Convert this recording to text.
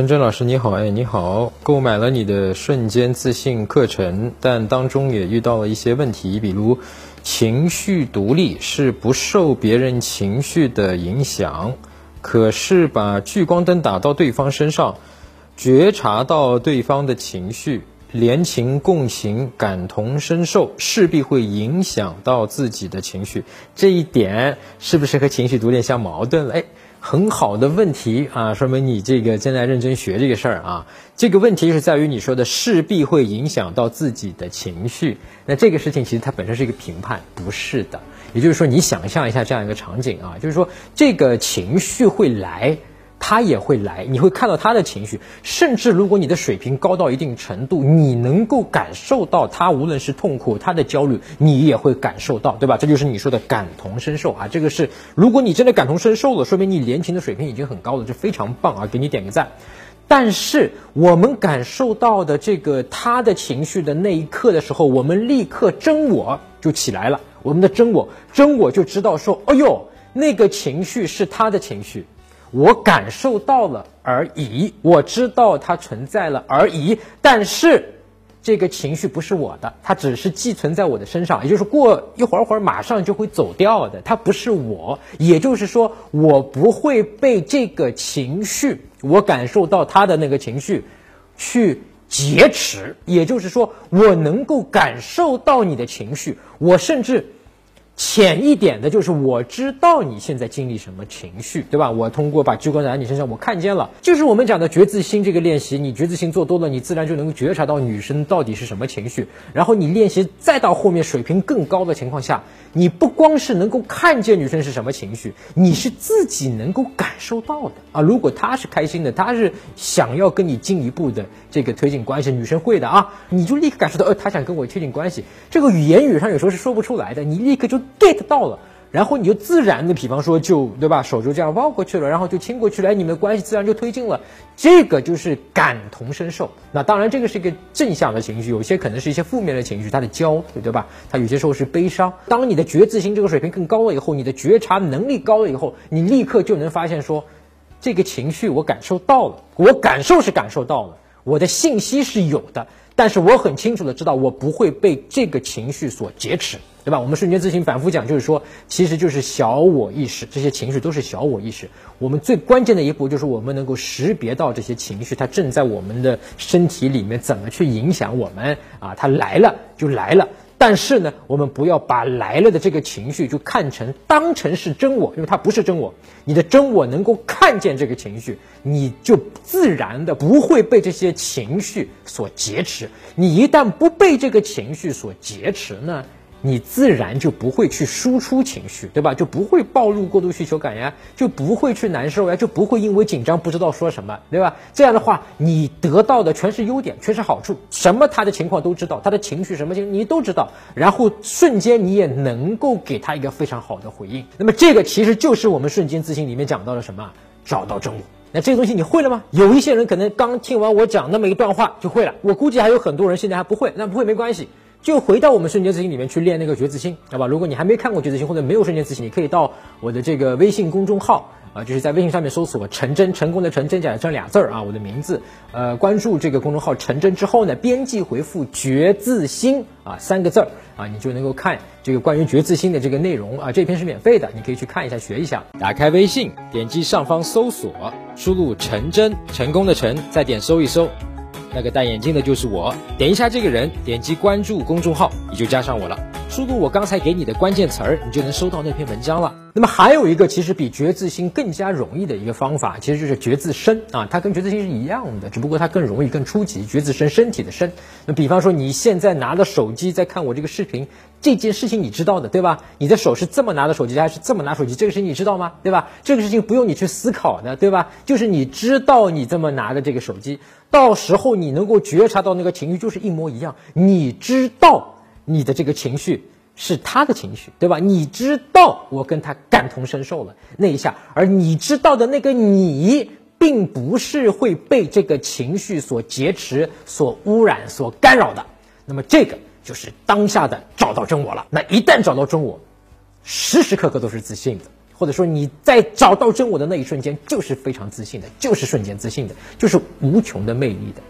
陈真老师你好，哎你好，购买了你的瞬间自信课程，但当中也遇到了一些问题，比如情绪独立是不受别人情绪的影响，可是把聚光灯打到对方身上，觉察到对方的情绪，联情共情，感同身受，势必会影响到自己的情绪，这一点是不是和情绪独立相矛盾了？哎。很好的问题啊，说明你这个正在认真学这个事儿啊。这个问题是在于你说的势必会影响到自己的情绪。那这个事情其实它本身是一个评判，不是的。也就是说，你想象一下这样一个场景啊，就是说这个情绪会来。他也会来，你会看到他的情绪，甚至如果你的水平高到一定程度，你能够感受到他无论是痛苦，他的焦虑，你也会感受到，对吧？这就是你说的感同身受啊。这个是，如果你真的感同身受了，说明你连情的水平已经很高了，这非常棒啊，给你点个赞。但是我们感受到的这个他的情绪的那一刻的时候，我们立刻真我就起来了，我们的真我，真我就知道说，哎呦，那个情绪是他的情绪。我感受到了而已，我知道它存在了而已，但是这个情绪不是我的，它只是寄存在我的身上，也就是过一会儿会儿马上就会走掉的，它不是我，也就是说我不会被这个情绪，我感受到它的那个情绪去劫持，也就是说我能够感受到你的情绪，我甚至。浅一点的就是我知道你现在经历什么情绪，对吧？我通过把聚光打在你身上，我看见了，就是我们讲的觉自心这个练习。你觉自心做多了，你自然就能够觉察到女生到底是什么情绪。然后你练习再到后面水平更高的情况下，你不光是能够看见女生是什么情绪，你是自己能够感受到的啊。如果她是开心的，她是想要跟你进一步的这个推进关系，女生会的啊，你就立刻感受到，呃，她想跟我推进关系。这个语言语上有时候是说不出来的，你立刻就。Get 到了，然后你就自然的，比方说就对吧，手就这样抱过去了，然后就亲过去了，哎你们的关系自然就推进了。这个就是感同身受。那当然，这个是一个正向的情绪，有些可能是一些负面的情绪，它的焦虑，对吧？它有些时候是悲伤。当你的觉知心这个水平更高了以后，你的觉察能力高了以后，你立刻就能发现说，这个情绪我感受到了，我感受是感受到了，我的信息是有的。但是我很清楚的知道，我不会被这个情绪所劫持，对吧？我们瞬间自信反复讲，就是说，其实就是小我意识，这些情绪都是小我意识。我们最关键的一步就是我们能够识别到这些情绪，它正在我们的身体里面怎么去影响我们啊？它来了就来了。但是呢，我们不要把来了的这个情绪就看成当成是真我，因为它不是真我。你的真我能够看见这个情绪，你就自然的不会被这些情绪所劫持。你一旦不被这个情绪所劫持呢？你自然就不会去输出情绪，对吧？就不会暴露过度需求感呀，就不会去难受呀，就不会因为紧张不知道说什么，对吧？这样的话，你得到的全是优点，全是好处，什么他的情况都知道，他的情绪什么情你都知道，然后瞬间你也能够给他一个非常好的回应。那么这个其实就是我们瞬间自信里面讲到的什么？找到真我。那这个东西你会了吗？有一些人可能刚听完我讲那么一段话就会了，我估计还有很多人现在还不会。那不会没关系。就回到我们瞬间自信里面去练那个觉自心，好吧？如果你还没看过觉自心或者没有瞬间自信，你可以到我的这个微信公众号啊，就是在微信上面搜索“陈真”，成功的陈真假的真俩字儿啊，我的名字，呃，关注这个公众号陈真之后呢，编辑回复“觉自心”啊三个字儿啊，你就能够看这个关于觉自心的这个内容啊，这篇是免费的，你可以去看一下学一下。打开微信，点击上方搜索，输入“陈真”，成功的陈，再点搜一搜。那个戴眼镜的就是我，点一下这个人，点击关注公众号，你就加上我了。输入我刚才给你的关键词儿，你就能收到那篇文章了。那么还有一个其实比觉自心更加容易的一个方法，其实就是觉自身啊，它跟觉自心是一样的，只不过它更容易、更初级。觉自身，身体的身。那比方说你现在拿着手机在看我这个视频，这件事情你知道的对吧？你的手是这么拿的手机还是这么拿手机？这个事情你知道吗？对吧？这个事情不用你去思考的，对吧？就是你知道你这么拿的这个手机，到时候你能够觉察到那个情绪就是一模一样，你知道你的这个情绪。是他的情绪，对吧？你知道我跟他感同身受了那一下，而你知道的那个你，并不是会被这个情绪所劫持、所污染、所干扰的。那么这个就是当下的找到真我了。那一旦找到真我，时时刻刻都是自信的。或者说你在找到真我的那一瞬间，就是非常自信的，就是瞬间自信的，就是无穷的魅力的。